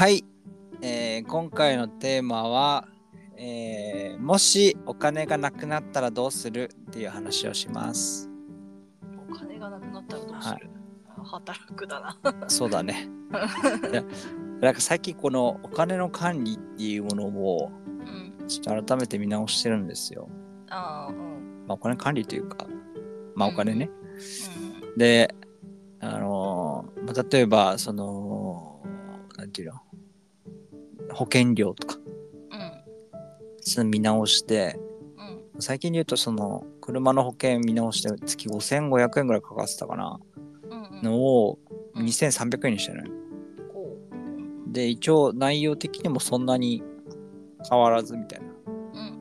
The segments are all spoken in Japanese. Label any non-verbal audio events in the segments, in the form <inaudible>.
はい、えー今回のテーマは、えーもしお金がなくなったらどうするっていう話をします。お金がなくなったらどうする、働くだな。そうだね。<laughs> なんか最近このお金の管理っていうものをうん。ちょっと改めて見直してるんですよ。うん。まあ、お金管理というか、まあお金ね。うで、あのーまあ、例えば、その、なんていうの、保険料とか、ういうの見直して、うん。うん。最近で言うと、その、車の保険見直して月5500円ぐらいかかってたかな、うん。うん。のをうん2300円にしてるのよ。こで、一応内容的にもそんなに変わらずみたいな、っう。うん。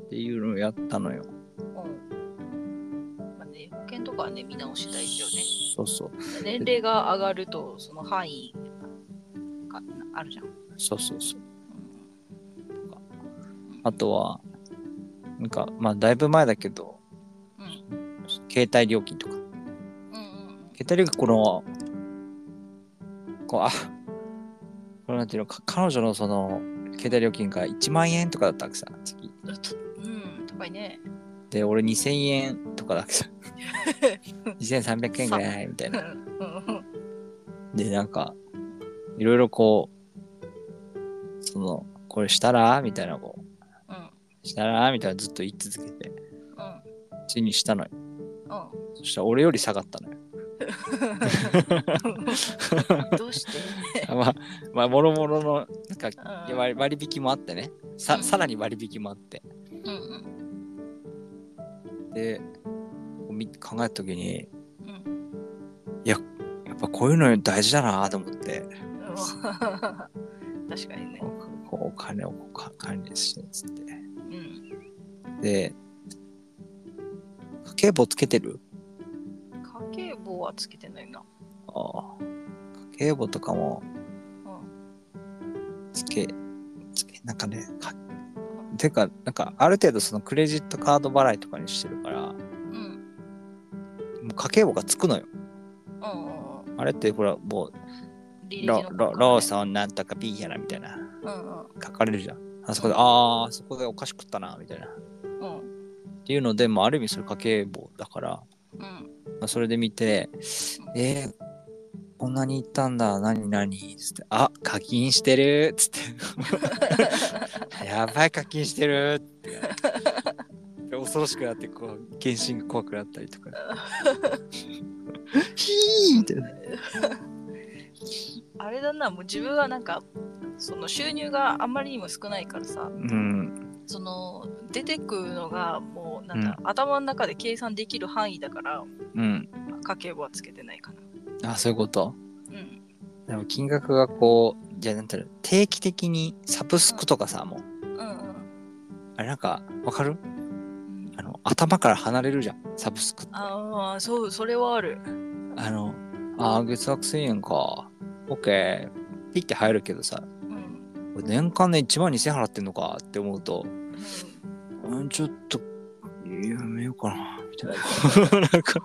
うん。ていうのをやったのよ。うん。まあね、保険とかはね、見直したいよね。そうそう。年齢が上がると、その範囲があるじゃん。そうそうそう。うん。あとは、なんか、まあ、だいぶ前だけど、うん。携帯料金とか。うん。うん。携帯料金、この、こう、あ、これなんていうのか、彼女のその、携帯料金が1万円とかだったわけさ、月。うん。うん。高いね。で、俺2000円とかだけさ、<laughs> 2300円ぐらいみたいうん。な。うん。で、なんか、いろいろこう、その、これしたら？みたいな、こう、うん。したら？みたいなずっと言い続けて、うん。ついにしたのよ。うん。そしたら俺より下がったのよ。<laughs> どうして？<laughs> まあ、まあ、もろもろの、なんか、うん割割引もあってね。さうんさらに割引もあって。うんうんで、考えたときに、うんやっぱこういうの大事だなと思って、<laughs> 確かにね。こうお金をこうか管理してつって。うん。で、家計簿つけてる？家計簿はつけてないな。ああ家計簿とかもうん。つけ、つけ、なんかね、かてか、なんかある程度そのクレジットカード払いとかにしてるから、もうん。う家計簿がつくのよ。うん。あれってほら、もう、履歴ロロローソンなんとか B やらみたいな、うんうん。書かれるじゃん。あそこで、ああ、そこでお菓子食ったな、みたいな。っうん。ていうので、もうある意味それ家計簿だから、うん。まあ、それで見て、えー、こんなに行ったんだ、何何つって、あ、課金してるつって、<laughs> やばい課金してるって。で恐ろしくなって、こう、原神が怖くなったりとか。<laughs> ヒーみたいな。あれだな、もう自分はなんか、その収入があんまりにも少ないからさ、うん。その出てくるのがもうなんだ、頭の中で計算できる範囲だから、うん。家計簿はつけてないかな。あ、そういうこと？うん。でも金額がこう、じゃあなんていうの定期的にサブスクとかさ、もう、うんあれなんか、わかる？うん。あの、頭から離れるじゃん、サブスクって。ああ、そう、それはある。あの、ああ、月額1000円か。オッケー。ピッて入るけどさ、うん。俺年間で1万2000円払ってんのかって思うと、うんうん、ちょっと、やめようかな、みたいな。<laughs> なんか、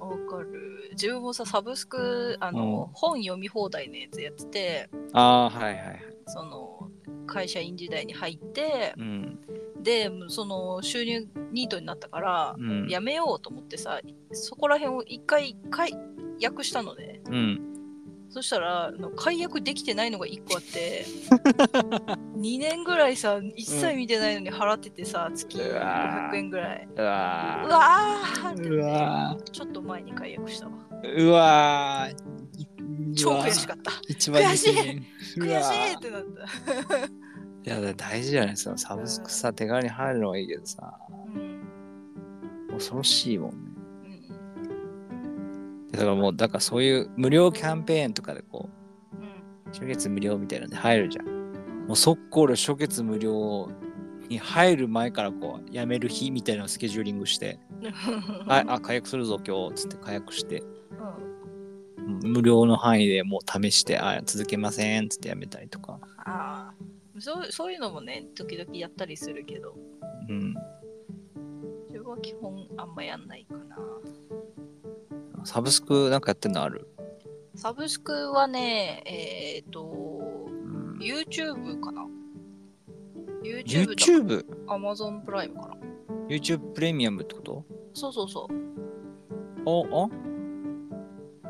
わかる。自分もさ、サブスク、あの、うん本読み放題のやつやってて、ああ、はいはいはい。その、会社員時代に入って、うん。で、その、収入ニートになったから、うんやめようと思ってさ、そこら辺を一回、解約したのね。うん。そしたら、解約できてないのが1個あって、<laughs> 2年ぐらいさ、一切見てないのに払っててさ、月うわー500円ぐらい。うわうわ。うわちょっと前に解約したわ。ー。うわー。超悔しかった。一番悔しい2000円う悔わしいってなった。<laughs> いや、大事じゃないですか。サブスクさ、手軽に入るのはいいけどさ、うん。恐ろしいもんね。うん。だからもう、だからそういう無料キャンペーンとかでこうん。う、初月無料みたいなので入るじゃん。もう速攻で初月無料に入る前からこう、やめる日みたいなスケジューリングして、<laughs> あ、あ、解約するぞ今日、つって解約して、無料の範囲でもう試して、あ、続けません、つってやめたりとか。ああ。そうそういうのもね、時々やったりするけど、うん。自分は基本あんまやんないかな。サブスクなんかやってんのある？サブスクはね、えっ、と、YouTube かな ?YouTube と YouTube? Amazon プライムかな YouTube プレミアムってこと？そうそうそう。おお？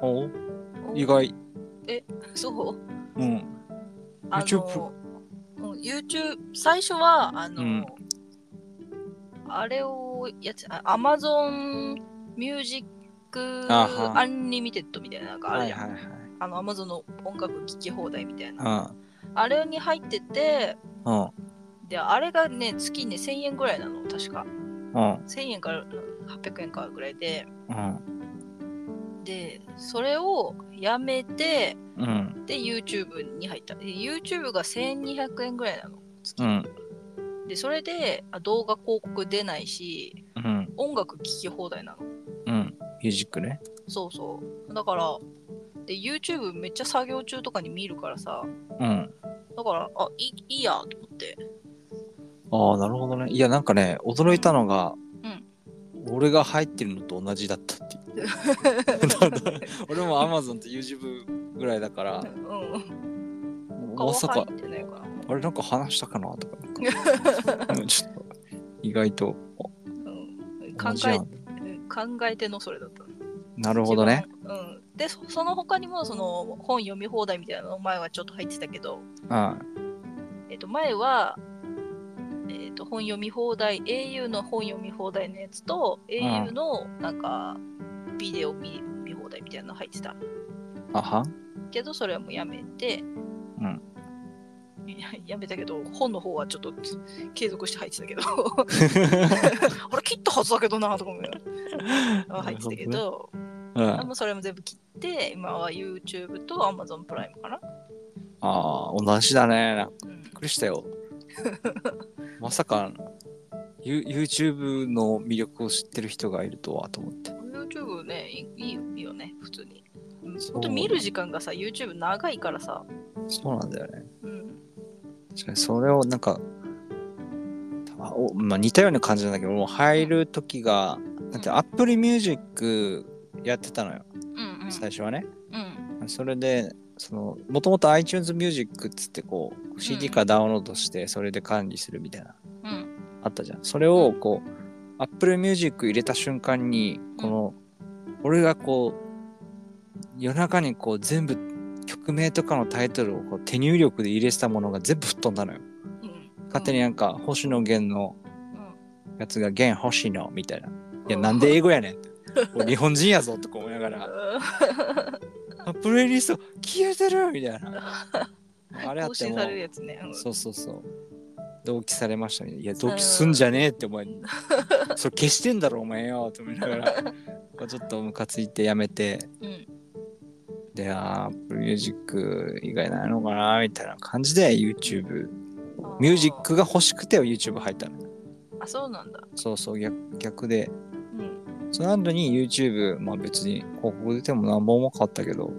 お？お？意外。<laughs> そう？うん。あ YouTube YouTube、最初は、あの、うんあれをやつ、あ Amazon Music あは Unlimited みたいなのがあるじゃん。はいはいはい。あの Amazon の音楽聴き放題みたいな。うん。あれに入ってて、うん。で、あれがね、月にね、1000円ぐらいなの、確か。うん。1000円から800円かぐらいで。うん。で、それをやめて、うん。で、YouTube に入った。で YouTube が1200円ぐらいなの。月うん。で、それであ動画広告出ないし、うん。音楽聴き放題なの。うん。ミュージックね。そうそう。だから、で、YouTube めっちゃ作業中とかに見るからさ、うん。だから、あ、いいいいやと思って。ああ、なるほどね。いや、なんかね、驚いたのが、うん俺が入ってるのと同じだったっていう。<laughs> 俺も Amazon と YouTube ぐらいだから、うん。まさか。あれなんか話したかなとか、<laughs> ちょっと意外とうん、考え考えてのそれだったの。なるほどね。うん。で、そその他にも、その本読み放題みたいなの前はちょっと入ってたけど、うん。えっと、前は、えっと、本読み放題、au の本読み放題のやつと、au のなんか、ビデオ見見放題みたいなの入ってた。あはけど、それはもうやめて、ややめたけど、本の方はちょっと継続して入ってたけど、<laughs> あれ切ったはずだけどなとか思いながら入ってたけど、うん。あもうそれも全部切って、今は YouTube と Amazon プライムかな。ああ、同じだね。うんびっくりしたよ。<laughs> まさか、ユ YouTube の魅力を知ってる人がいるとはと思って。YouTube ね、いいいいよいいよね、普通に。そうほんと見る時間がさ、YouTube 長いからさ。そうなんだよね。うん。確かにそれをなんか、あおまあ、似たような感じなんだけど、もう入る時が、だって Apple Music やってたのよ、うんうん。最初はね。うん。それで、その、もともと iTunes Music っつってこう、CD からダウンロードして、それで管理するみたいな、うん。あったじゃん。それをこう、Apple Music 入れた瞬間に、この、俺がこう、夜中にこう全部曲名とかのタイトルをこう手入力で入れてたものが全部吹っ飛んだのよ。うん。勝手になんか、星野源のうん。やつが源星野みたいな。いや、なんで英語やねん。<laughs> 俺日本人やぞとか思いながら、あプレイリスト消えてるみたいな。あれあっても更新されるやつね。うんそうそうそう。同期されましたね。いや、同期すんじゃねえってお前、それ消してんだろお前よって思いながら、<laughs> ちょっとムカついてやめて、うん。で、あー、Apple Music 以外ないのかなみたいな感じで YouTube、ミュージックが欲しくて YouTube 入ったの。あ、そうなんだ。そうそう、逆逆で。うん。その後に YouTube、まあ別に広告出ても何本も変わったけど、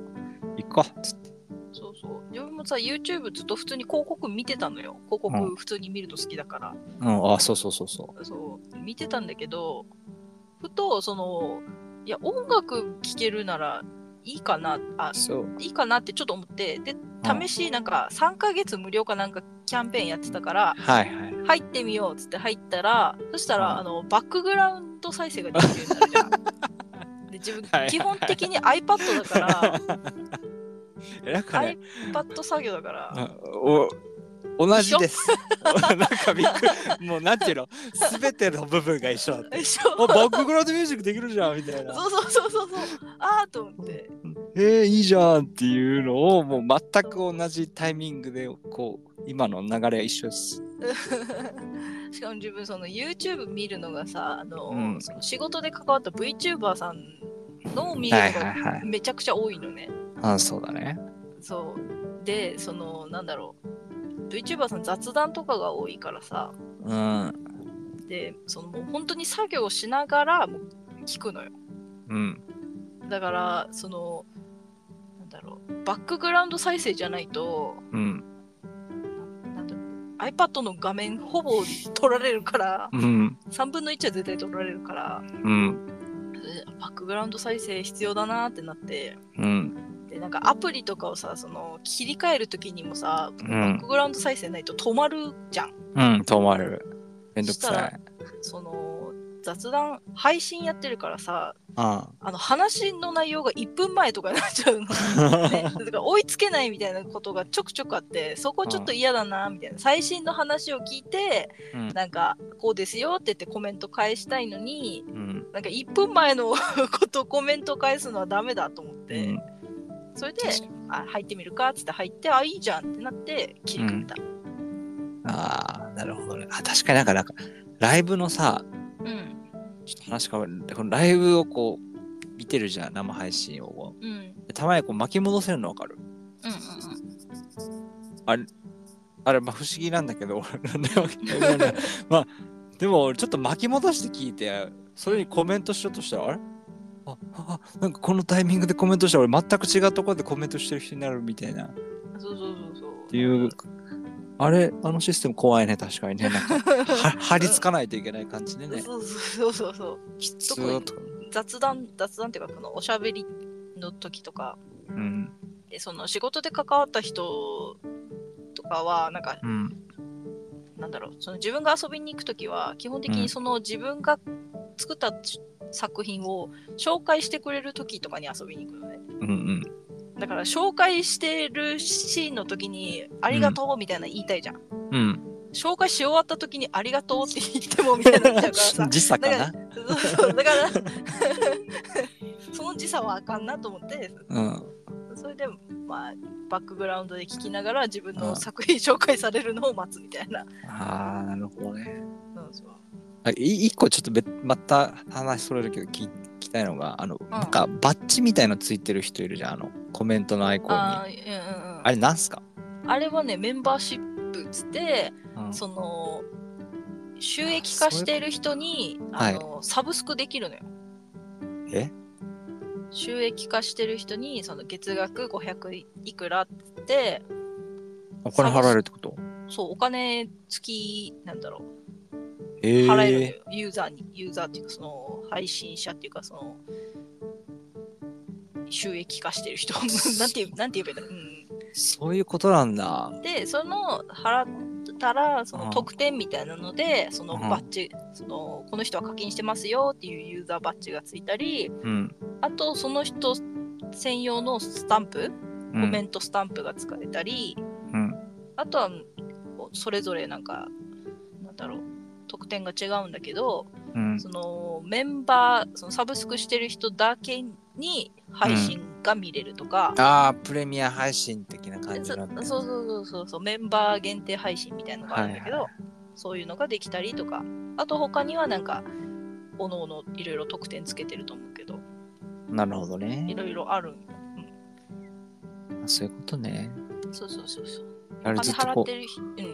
いっかっつって。そうそう。自分もさ、YouTube ずっと普通に広告見てたのよ。広うん告普通に見るの好きだから。うん、あ、そうそうそうそそう。見てたんだけど、ふと、その、いや、音楽聴けるならいいかな、あう。、そう。いいかなってちょっと思って、で、うん試し、なんか3ヶ月無料かなんかキャンペーンやってたから、はいはい。入ってみようっつって入ったら、そしたら、うんあの、バックグラウンド再生ができるようになるじゃん。<laughs> で自分基本的に iPad だから、<laughs> iPad 作業だから、同じです。<laughs> なんかびっくり。もうなんていうの？すべての部分が一緒だった。一緒あバックグラウンドミュージックできるじゃんみたいな。そうそうそうそうそう。あーと思って。えー、いいじゃんっていうのをもう全く同じタイミングでこう今の流れは一緒です。<laughs> しかも自分その YouTube 見るのがさ、あの、うんその仕事で関わった VTuber さんの見るはいのはいはいがめちゃくちゃ多いのね。あそうだね。そう。で、その、なんだろう。VTuber さん雑談とかが多いからさ、うん。で、そのもう本当に作業しながらもう聞くのよ。うん。だから、その、なんだろう、バックグラウンド再生じゃないと、うん。なんだろう、iPad の画面ほぼ取られるから、うん。3分の1は絶対取られるから、うん。えバックグラウンド再生必要だなってなって、うん。ででなんかアプリとかをさその切り替えるときにもさ、うんバックグラウンド再生ないと止まるじゃん。うん、止まる。めんどくさい。その雑談配信やってるからさああの話の内容が1分前とかになっちゃうの。<laughs> ね、だから追いつけないみたいなことがちょくちょくあってそこちょっと嫌だなみたいな最新の話を聞いてうん。なんかこうですよって言ってコメント返したいのにうん。なんか1分前のことコメント返すのはダメだと思って、うんそれであ入ってみるかっつって入ってあいいじゃんってなって切り替えた。ああ、なるほどね。あ、確かになんか、なんか、ライブのさ、うんちょっと話変わる。このライブをこう、見てるじゃん、生配信を。うんたまにこう巻き戻せるのわかる？うんあれ、まあ不思議なんだけど、<laughs> まあ、でも俺ちょっと巻き戻して聞いて、それにコメントしようとしたら、あれ？あ、あ、なんかこのタイミングでコメントしたら俺全く違うところでコメントしてる人になるみたいな。そうそうそうそう。ていう、あれ、あのシステム怖いね、確かにね。なんか、は <laughs> 張り付かないといけない感じでね。そうそうそうそう。きつ特にーとか。雑談、雑談っていうか、このおしゃべりの時とか、うん。でその仕事で関わった人とかは、なんか、うん。なんだろう、その自分が遊びに行く時は、基本的うんにその自分が作った作品を紹介してくれる時とかに遊びに行くのね。うんうん。だから、紹介してるシーンの時に、ありがとうみたいな言いたいじゃん。うん。紹介し終わった時に、ありがとうって言ってもみたいになっちゃうからさ。<laughs> 時差かな？だから <laughs> その時差はあかんなと思ってうん。それでまあバックグラウンドで聞きながら自分うんの作品紹介されるのを待つみたいな、ああ、なるほどね。うんそうあい一個ちょっと別また話それるけど聞聞きたいのが、あの、なんかバッジみたいのついてる人いるじゃん、あの、コメントのアイコンに。あうんうんうん。れなんすか、あれはねメンバーシップっつってうん。その収益化している人にはいあの、サブスクできるのよ。え？収益化してる人にその月額500いくらってお金払えるってこと？そうお金付きなんだろう。え払えるユーザーに、ユーザーっていうか、その配信者っていうか、その収益化してる人、<laughs> なんていう、なんて言えばいいんだろう。そういうことなんだうん、。で、その払ったら、その特典みたいなので、そのうんバッジ、そのこの人は課金してますよっていうユーザーバッジがついたり、うん。あと、その人専用のスタンプ、うんコメントスタンプが使えたり、うん。あとは、それぞれなんか、なんだろう、特典が違うんだけど、うん。そのメンバー、そのサブスクしてる人だけに配信が見れるとか、ああ、プレミア配信的な感じそなんだ。そうそうそうそうそう、メンバー限定配信みたいなのがあるんだけど、はいはそういうのができたりとか、あと他にはなんか、おのおのいろいろ特典つけてると思うけど、なるほどいね。ろいろある。そういうことね。そうそうそうそう。あれずっとこううん。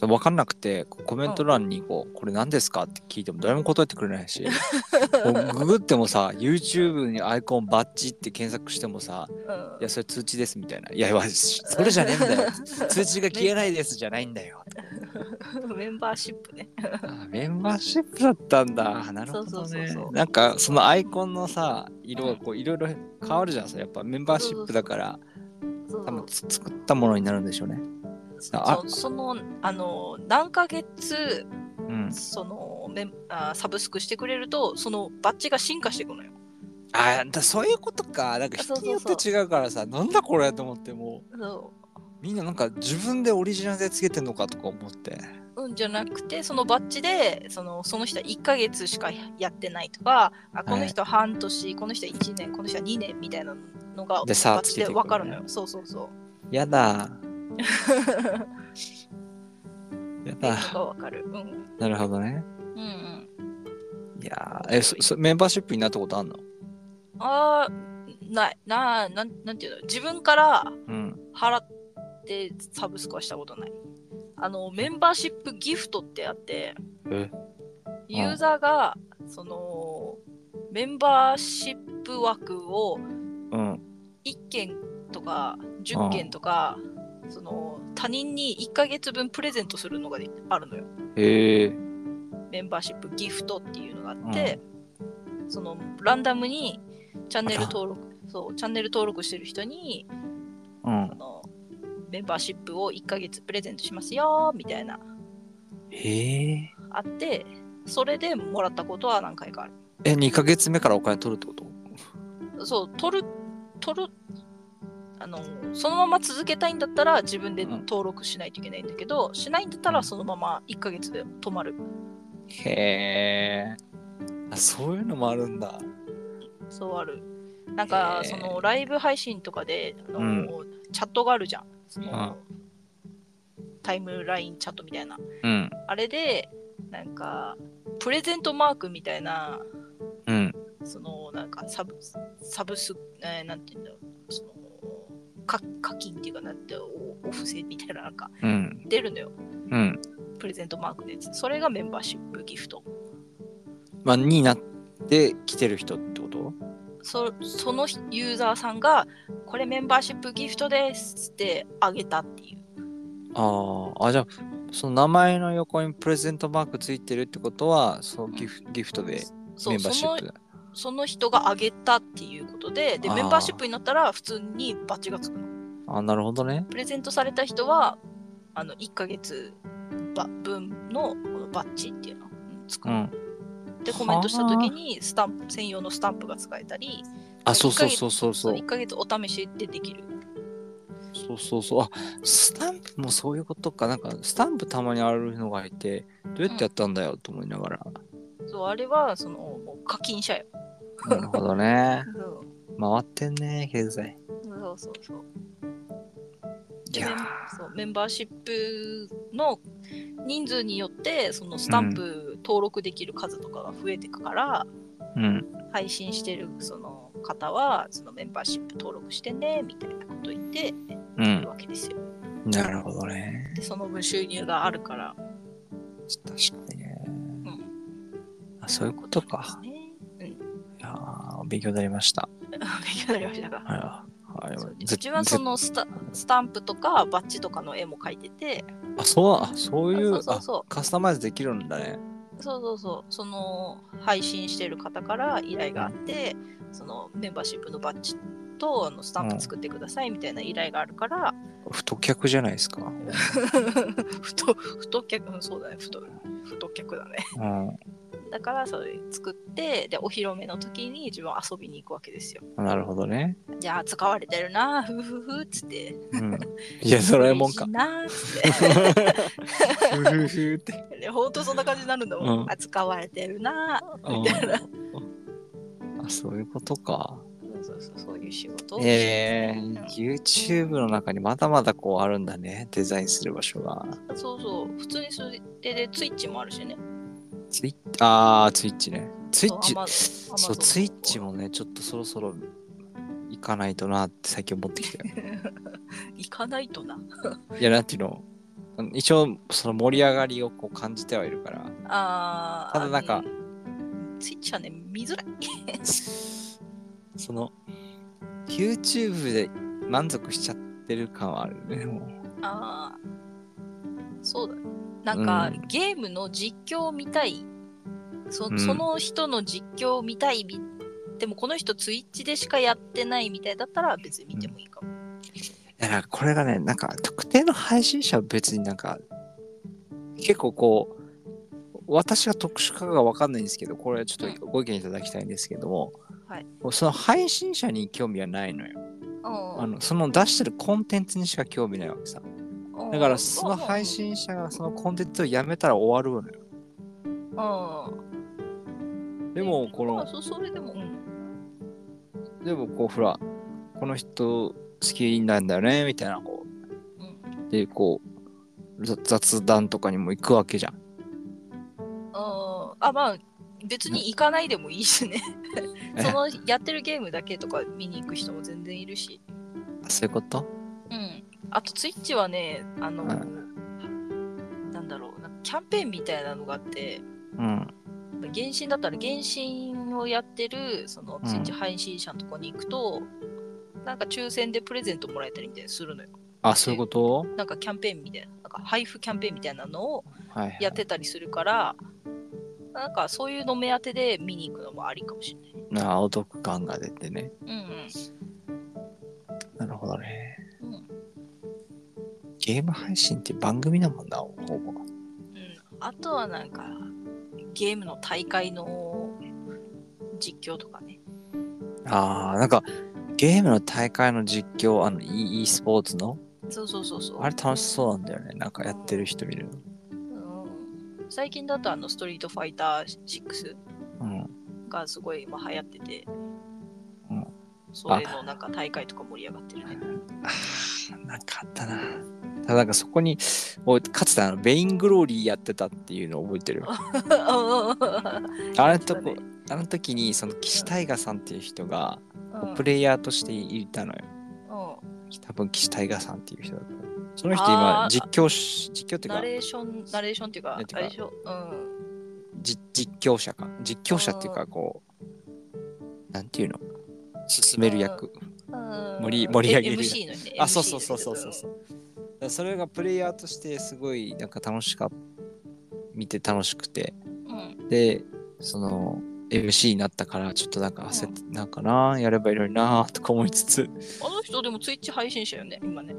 分かんなくて、コメント欄にこう、これ何ですかって聞いても誰も答えてくれないし、<laughs> ググってもさ、YouTube にアイコンバッジって検索してもさ、うんいや、それ通知ですみたいな。いや、わそれじゃねえんだよ。通知が消えないですじゃないんだよ。<laughs> メンバーシップね。あメンバーシップだったんだ。なるほどねそうそうそうそ。うなんか、そのアイコンのさ、色がこう、いろいろ変わるじゃん。やっぱメンバーシップだから、多分つ作ったものになるんでしょうね。あそその、あの、何ヶ月、うん。そのメンあサブスクしてくれるとそのバッジが進化していくのよ。あだそういうことか。なんか人によって違うからさ、なんだこれと思ってもみんななんか自分でオリジナルでつけてんのかとか思って。ううんじゃなくてそのバッジでそのその人は1ヶ月しかやってないとかあこの人は半年、この人は1年この人は2年みたいなのがバッジで分かるのよ。そうそうそう。やだ。<laughs> やっていうだ。のが分かる。うんなるほどね。うんうん。いやーえそそ、メンバーシップになったことあんの？あーないななんなんていうの？自分からうん。払ってサブスクはしたことない。あのメンバーシップギフトってあってえ？ユーザーがそのメンバーシップ枠をうん。1件とか10件とかその他人に1ヶ月分プレゼントするのがあるのよ。へえ。メンバーシップギフトっていうのがあって、そのランダムにチャンネル登録そう、チャンネル登録してる人に、うんあ。のメンバーシップを1ヶ月プレゼントしますよ、みたいな、へえ。あって、それでもらったことは何回かある。え、2ヶ月目からお金取るってこと？そう、取る、取る、あの、そのまま続けたいんだったら自分で登録しないといけないんだけど、しないんだったらそのまま1ヶ月で止まる。へえ。あ、そういうのもあるんだ。そうある。なんか、そのライブ配信とかで、あのうんチャットがあるじゃん。そのタイムラインチャットみたいな。うん。あれで、なんか、プレゼントマークみたいな、うん。その、なんか、サブ、サブス、えーなんていうんだろう、その、か課金っていうかなんて、おお布施みたいな、なんか、うん。出るのよ。うん。プレゼントマークで。それがメンバーシップギフト。まあ、になって来てる人ってこと？そそのユーザーさんが、これメンバーシップギフトですってあげたっていう。ああ、あ、じゃあ、その名前の横にプレゼントマークついてるってことは、そのギフギフトでメンバーシップその人があげたっていうことで、で、あーメンバーシップになったら普通にバッジがつくの。あ、なるほどね。プレゼントされた人は、あの、1ヶ月ば分のこのバッジっていうの、うんつくの。うん。で、コメントした時にスタンプ、専用のスタンプが使えたり、あ、そうそうそうそうそう。1ヶ月お試しでできる。そうそうそう。あ、スタンプもそういうことか。なんか、スタンプたまにあるのがいて、どうやってやったんだよと思いながら。そう、あれは、その、課金者よ。なるほどね。<laughs> そう回ってんね、経済。そうそうそう。そうメンバーシップの人数によってそのスタンプ登録できる数とかが増えていくから、ーうん。配信してるその方はそのメンバーシップ登録してねみたいなこと言ってう。わけですよ。なるほどね。でその分収入があるから。確かにあ、そういうことか。うん。いやー勉強になりました。勉強になりましたが。はい。はい。うちはそのスタスタンプとかバッジとかの絵も描いてて、あ、そう、あ、そういう、そうそうそうあカスタマイズできるんだね。そうそうそう、その配信してる方から依頼があって、そのメンバーシップのバッジとあのスタンプ作ってくださいみたいな依頼があるから、太客じゃないですか。<laughs> 太太客、うんそうだね、太太客だね。うん。だからそれ作って、で、お披露目の時に自分は遊びに行くわけですよ。なるほどね。じゃあ、使われてるな、ふふふっつって。うん。いや、ドラえもんか。<laughs> なーっつって。ふふふって。でほんとそんな感じになるんだもん。うんあ使われてるなーみたいな。あ、そういうことか。そうそうそう、そういう仕事をえうんー、YouTube の中にまだまだこうあるんだね。デザインする場所が。そうそう、普通にそれでで、ツイッチもあるしね。ツイッあー、ツイッチね。ツイッチそうツイッチもね、ちょっとそろそろ行かないとなって最近思ってきたよ。<laughs> 行かないとな。いや、なんていうの？一応、その盛り上がりをこう感じてはいるから。あーただなんか、ツイッチはね、見づらい。<laughs> その、YouTube で満足しちゃってる感はあるね、もう。ああ、そうだね。なんか、うんゲームの実況を見たい。そ,、の人の実況を見たいみ。でもこの人ツイッチでしかやってないみたいだったら別に見てもいいかも。だからこれがね、なんか特定の配信者は別になんか、結構こう、私が特殊かがわかんないんですけど、これはちょっとご意見いただきたいんですけども、はいその配信者に興味はないのよ。あのその出してるコンテンツにしか興味ないわけさ。うんだからその配信者がそのコンテンツをやめたら終わるのよ。うん。でも、この、まあそそれでも、うん。でもこう、ほら、この人好きなんだよね、みたいな、こうで、こう、ざ雑談とかにも行くわけじゃん。ああ、まあ、別に行かないでもいいしね。<laughs> え？そのやってるゲームだけとか見に行く人も全然いるし。そういうこと？うん。あと、ツイッチはね、あの、うなんだろうな、キャンペーンみたいなのがあって、うん。原神だったら原神をやってる、そのうんツイッチ配信者のとこに行くと、なんか抽選でプレゼントもらえたりみたいにするのよ。あ、そういうこと？なんかキャンペーンみたいな、なんか配布キャンペーンみたいなのをはい、はい。やってたりするから、なんかそういうの目当てで見に行くのもありかもしれない。なあ、お得感が出てね。うんうん。ほどね。うん。ゲーム配信って番組だもんな、ほぼ。うん、あとはなんか、ゲームの大会の実況とかね。ああ、なんか、ゲームの大会の実況、あの e, e スポーツの、そうそうそうそう。あれ楽しそうなんだよね。なんかやってる人見るうん、最近だとあのストリートファイター6の。うん。がすごい今流行ってて、うんそれのなんか大会とか盛り上がってるね。あーなんかあったな。ただなんかそこに、かつてあのベイングローリーやってたっていうのを覚えてる。<laughs> あのとこ、あの時にその岸大河さんっていう人がプレイヤーとしていたのよ。うん多分岸大河さんっていう人だと思う。その人今実況、実況っていうかナレーション、ナレーションっていうか、いうかうん。じ実況者か。実況者っていうかこう、なんていうの進める役。盛り盛り上げる MC のね。あ、そうそうそうそうそうそう。だそれがプレイヤーとしてすごいなんか楽しかった。見て楽しくて。うん。で、その MC になったからちょっとなんか焦って、なんかな、やればいいのになとか思いつつ。あの人でもツイッチ配信者よね、今ね。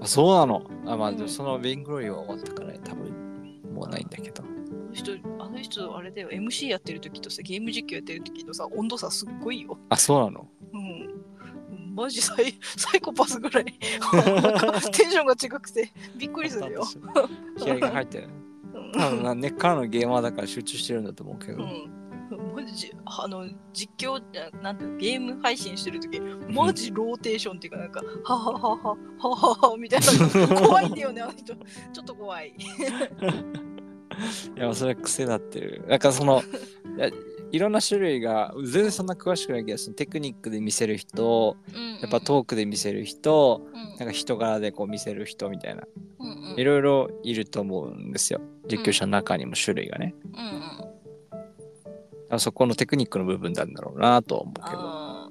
あ、そうなの？あ、まあ、うんそのベイングローリーは終わったからね、多分もうないんだけど。あの人、あの人、あれだよ、MC やってる時とさ、ゲーム実況やってる時のさ、温度差すっごいよ。あ、そうなの？うん。マジサイサイコパスぐらい <laughs> テンションが違くてびっくりするよ。<laughs> 気合が入ってる。うん多分な根っからのゲーマーだから集中してるんだと思うけど。うんマジあの実況なんてゲーム配信してる時マジローテーションっていうかなんかはははははははみたいな <laughs> 怖いんだよねあの人ちょっと怖い。いや、それは癖だってる。なんかその、いろんな種類が、全然そんな詳しくないけど、そのテクニックで見せる人、やっぱトークで見せる人、なんか人柄でこう見せる人みたいな、うんうんいろいろいると思うんですよ。実況者の中にも種類がね。うんうんあそこのテクニックの部分なんだろうなとは思うけど。うんま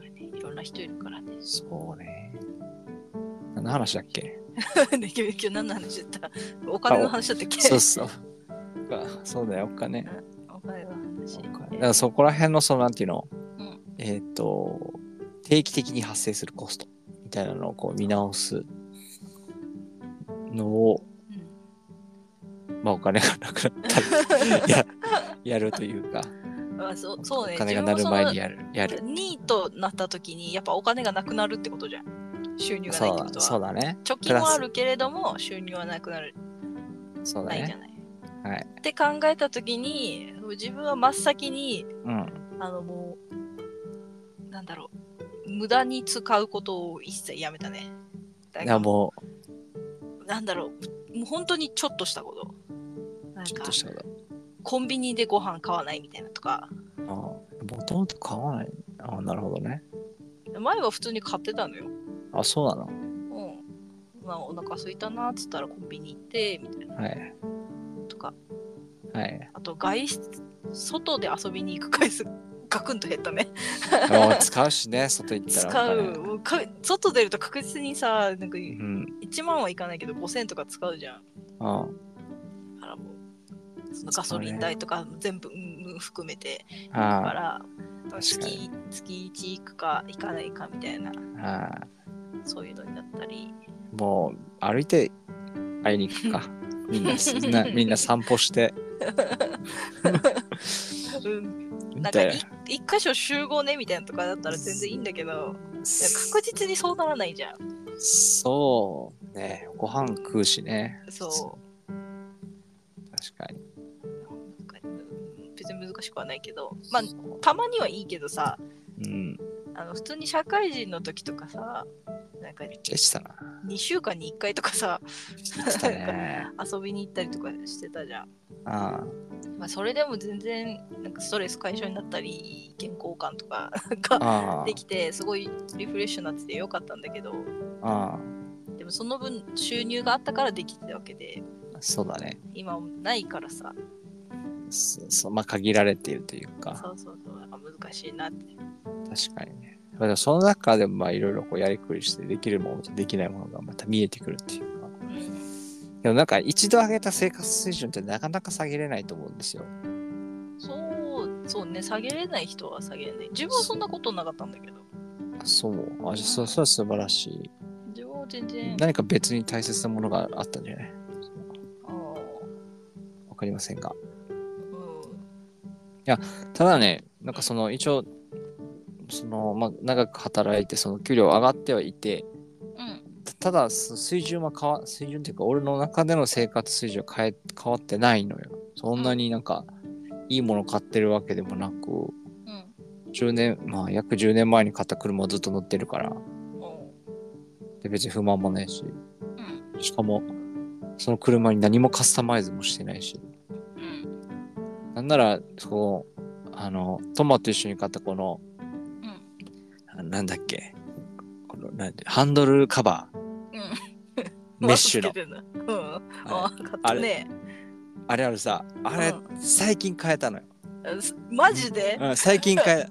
あねいろんな人いるからね。そうね。何の話だっけ？<laughs> 今日何の話だった？お金の話だったっけ？そうそう。あそうだよ、お金。お金の話。だからそこら辺の、その、なんていうの、うんえっ、と、定期的に発生するコストみたいなのをこう見直すのを、うんまあお金がなくなったら <laughs> ややるというか、あそうそうね。お金が鳴る前にやる。やる。ニートなった時にやっぱお金がなくなるってことじゃん。収入がないってことは。そうだね。貯金はあるけれども収入はなくなる。そうだないじゃね。ない。はい。って考えた時に自分は真っ先にうん。あのもうなんだろう無駄に使うことを一切やめたね。だいやもなんだろうもう本当にちょっとしたこと。なう、んかちょっとしたこと。コンビニでご飯買わないみたいなとか。あもともと買わない。あなるほどね。前は普通に買ってたのよ。あ、そうなの？うん。まあお腹空いたなっつったらコンビニ行ってみたいなはい。はい。あと外出、外で遊びに行く回数ガクンと減ったね。もう使うしね、<laughs> 外行ったら。使う。か外出ると確実にさ、なんかうん。1万はいかないけど5000とか使うじゃん。あだからもう、そのガソリン代とか全部、うんうん含めて、だあから、月月1行くか行かないかみたいな、ああそういうのになったり。もう歩いて会いに行くか。<laughs> みんなみんな散歩して。なんかい一箇所集合ねみたいなとかだったら全然いいんだけど、確実にそうならないじゃん。そうね。ご飯食うしね。そう。確かに。別に難しくはないけど、まあ、たまにはいいけどさ、うん。あの普通に社会人の時とかさ、なんかめっちゃしたな。2週間に1回とかさ、ね。<laughs> 遊びに行ったりとかしてたじゃん。あまあ、それでも全然なんかストレス解消になったり、健康感とかあ。がで。きて、すごいリフレッシュになっててよかったんだけど、あでもその分収入があったからできてたわけで、あ。そうだね。今ないからさ、そそうまあ限られているというか。そうそうそう、あ難しいなって。確かにね。だからその中でもまあいろいろこうやりくりしてできるものとできないものがまた見えてくるっていうか。うん、でもなんか一度上げた生活水準ってなかなか下げれないと思うんですよ。そう、そうね、下げれない人は下げれない。自分はそんなことなかったんだけど。あそう。あ、じゃあそそれは素晴らしい。でも全然。何か別に大切なものがあったんじゃない？わかりませんが。うんただね、なんかその一応、その、まあ、長く働いて、その給料上がってはいて、うん。ただ、そ水準は変わ、水準っていうか、俺の中での生活水準は変え変わってないのよ。そんなになんか、いいもの買ってるわけでもなく、うん。10年、まあ、約10年前に買った車をずっと乗ってるから、おで別に不満もないし、うん。しかも、その車に何もカスタマイズもしてないし、うん。なんなら、そう、あの、トマと一緒に買ったこの、なんだっけ、この、なんで、ハンドルカバうん。ー、メッシュの。<laughs> ああ買ったね。あれあるさ、あれ、う最近変えたのよ。マジで？うん、最近変え、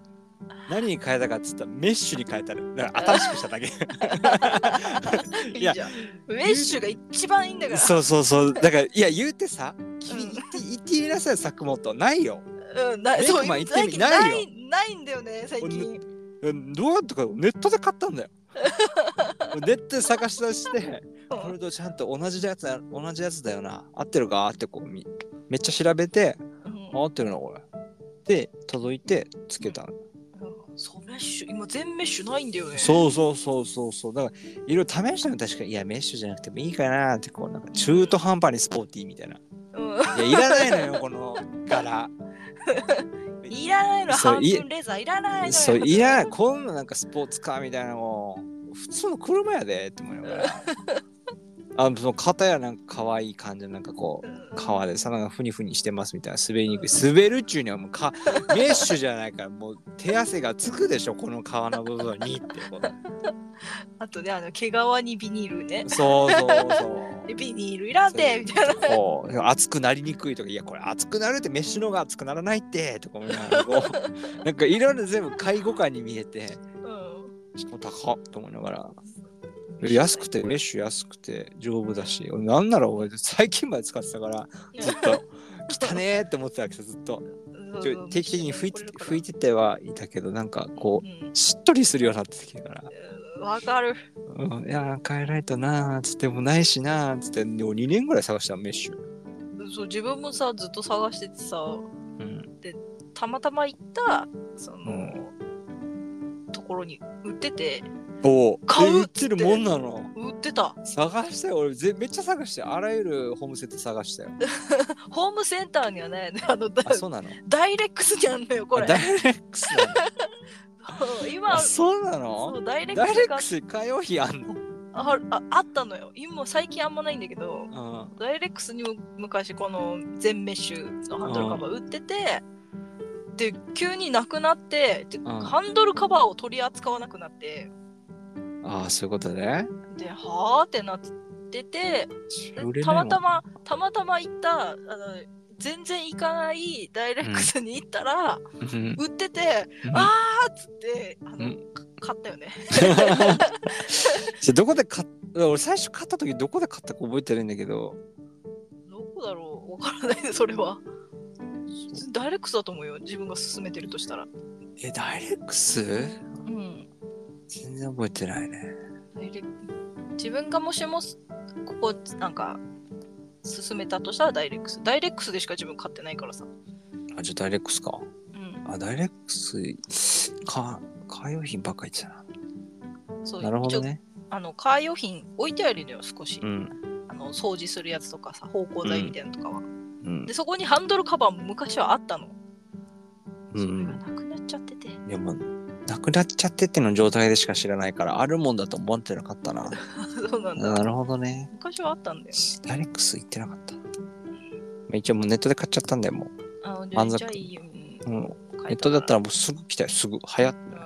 何に変えたかっつったら、メッシュに変えたの。だから新しくしただけ。<laughs> いいじゃん。メッシュが一番いいんだから。そうそうそう。だから、いや、言うてさ、君うん言って、言ってみなさい、作本。ないよ。うん、なメイクそうないよないないんだよね、最近。うんどうやってか、ネットで買ったんだよ。<laughs> ネットで探し出して、これとちゃんと同じやつだ同じやつだよな。合ってるか？ってこうみめっちゃ調べて、うんあ合ってるな、これ。で、届いて、つけたの。そう、メッシュ、今全メッシュないんだよね。そうそうそうそうそう。だから、いろいろ試したの確かに、いや、メッシュじゃなくてもいいかなって、こう、なんか中途半端にスポーティーみたいな。うん。いや、いらないのよ、この柄。<laughs> いらないの、半分レザーいらないのよ。そう、いらない。こんななんかスポーツカーみたいなのもう、普通の車やでって思いながら。あの、その肩やなんか可愛い感じのなんかこう、うん革でさ、なんかふにふにしてますみたいな滑りにくい。滑るっちゅうにはもうか <laughs> メッシュじゃないから、もう手汗がつくでしょ、この革の部分にってこあとね、あの毛皮にビニールねと。。そうそうそう。で <laughs> ビニールいらんてみたいな。こう熱くなりにくいとか、いや、これ熱くなるってメッシュの方が熱くならないってとか思いながらこう、<laughs> なんかいろいろ全部介護官に見えて、うんしかも高っと思いながら。安くて、メッシュ安くて丈夫だし、俺なんなら俺最近まで使ってたから、ずっと。汚ねーって思ってたわけですずっと。ちょ定期的に拭いて拭いててはいたけど、なんかこうん。う、しっとりするようになってきてから、うんわかる。うん、いやー、変えないとなーつってもないしなーつって、でも2年ぐらい探したのメッシュ。そう自分もさずっと探しててさ。うん。たまたま行ったその、ところに売ってておお、買うえ売ってるもんなの？売ってた。探したよ、俺ぜめっちゃ探して、あらゆるホームセット探したよ。<laughs> ホームセンターにはね。あのダあ、そうなの？ダイレックスにあんのよこれ。あダイレックス <laughs> 今あ、そうなそのうダイレックス火曜日あんの？あああったのよ。今最近あんまないんだけどうん。ダイレックスにも昔この全メッシュのハンドルカバー売ってて、で急になくなってで、ん。ハンドルカバーを取り扱わなくなってああ、そういうことね。ではあってなっててたまたまたまたま行ったあの全然行かないダイレックスに行ったら、うん。売ってて、うん。あーっつってあの、うん。か買ったよね。<laughs> じゃあどこで買っ俺最初買った時どこで買ったか覚えてないんだけど。どこだろう？わからないねそれは。ダイレックスだと思うよ自分が勧めてるとしたら。えダイレックス？うん全然覚えてないね。ダイレ自分がもしもすここなんか勧めたとしたらダイレックス。ダイレックスでしか自分買ってないからさ。あじゃあダイレックスか。うん。あダイレックスかカー用品ばっかり言ってそうたななるほどね。あのカー用品置いてあるのよ少し、うん。あの掃除するやつとかさ芳香剤みたいなのとかは、うん。でそこにハンドルカバーも昔はあったの、うそれがんなくなっちゃってて。でもなくなっちゃってっての状態でしか知らないからあるもんだと思ってなかったな。<laughs> そうなんだ。なるほどね。昔はあったんだよダイレックス行ってなかった。まあ一応もうネットで買っちゃったんだよもあ満足。じゃあいいよ、う、うん、うんネットだったらもうすぐ来たよ。すぐ早っ。うん。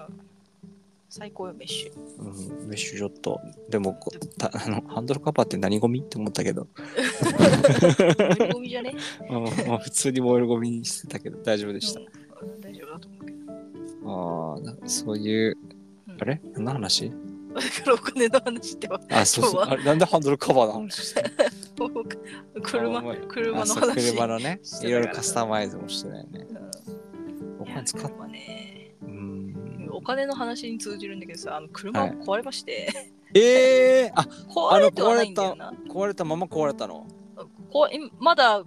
最高よメッシュ。うん、メッシュちょっと、でもこた <laughs> あの、ハンドルカバーって何ゴミって思ったけど、<laughs> 乗りゴミじゃね、うん。まあ、普通に燃えるゴミにしてたけど大丈夫でした。うん。大丈夫だと思うけどああ、なんかそういう、うん。あれ？何の話？だからお金の話ってはあ、そうそう。今日は。あれなんでハンドルカバーの話してる <laughs> 車あまあ車のあそう話車のねし、てたから。いろいろカスタマイズもしてないね。うん。お金使っ車ね。うん。お金の話に通じるんだけどさ、あの車はい。壊れまして、ええー、あ <laughs> 壊れてはないんだよな。壊れたまま壊れたの？こう今まだ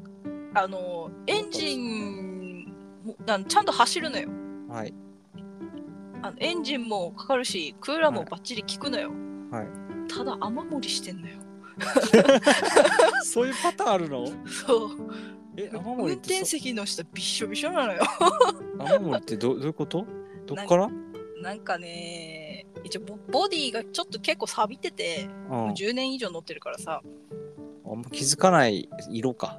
あのエンジンもあのちゃんと走るのよ。はいあのエンジンもかかるし、クーラーもはいバッチリ効くのよ。はいただ雨漏りしてんのよ。<laughs> そういうパターンあるの？そう。え雨運漏りって転席の下びっしょびしょなのよ。そ雨漏りってどどういうこと？どっから？なんかね、一応ボボディがちょっと結構錆びてて、うんもう10年以上乗ってるからさ、あんま気づかない色か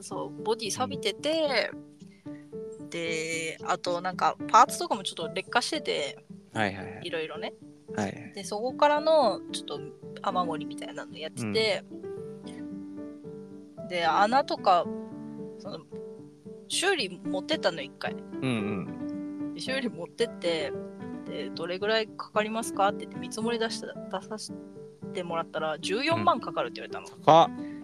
そう、ボディ錆びてて、で、あとなんかパーツとかもちょっと劣化してて、はいはいはいいろいろね。はいで、そこからのちょっと雨漏りみたいなのやってて、で、穴とか、その、修理持ってったの一回。うんで修理持ってって、で、どれぐらいかかりますかって言って見積もり出した出させてもらったら14万かかるって言われたの。うん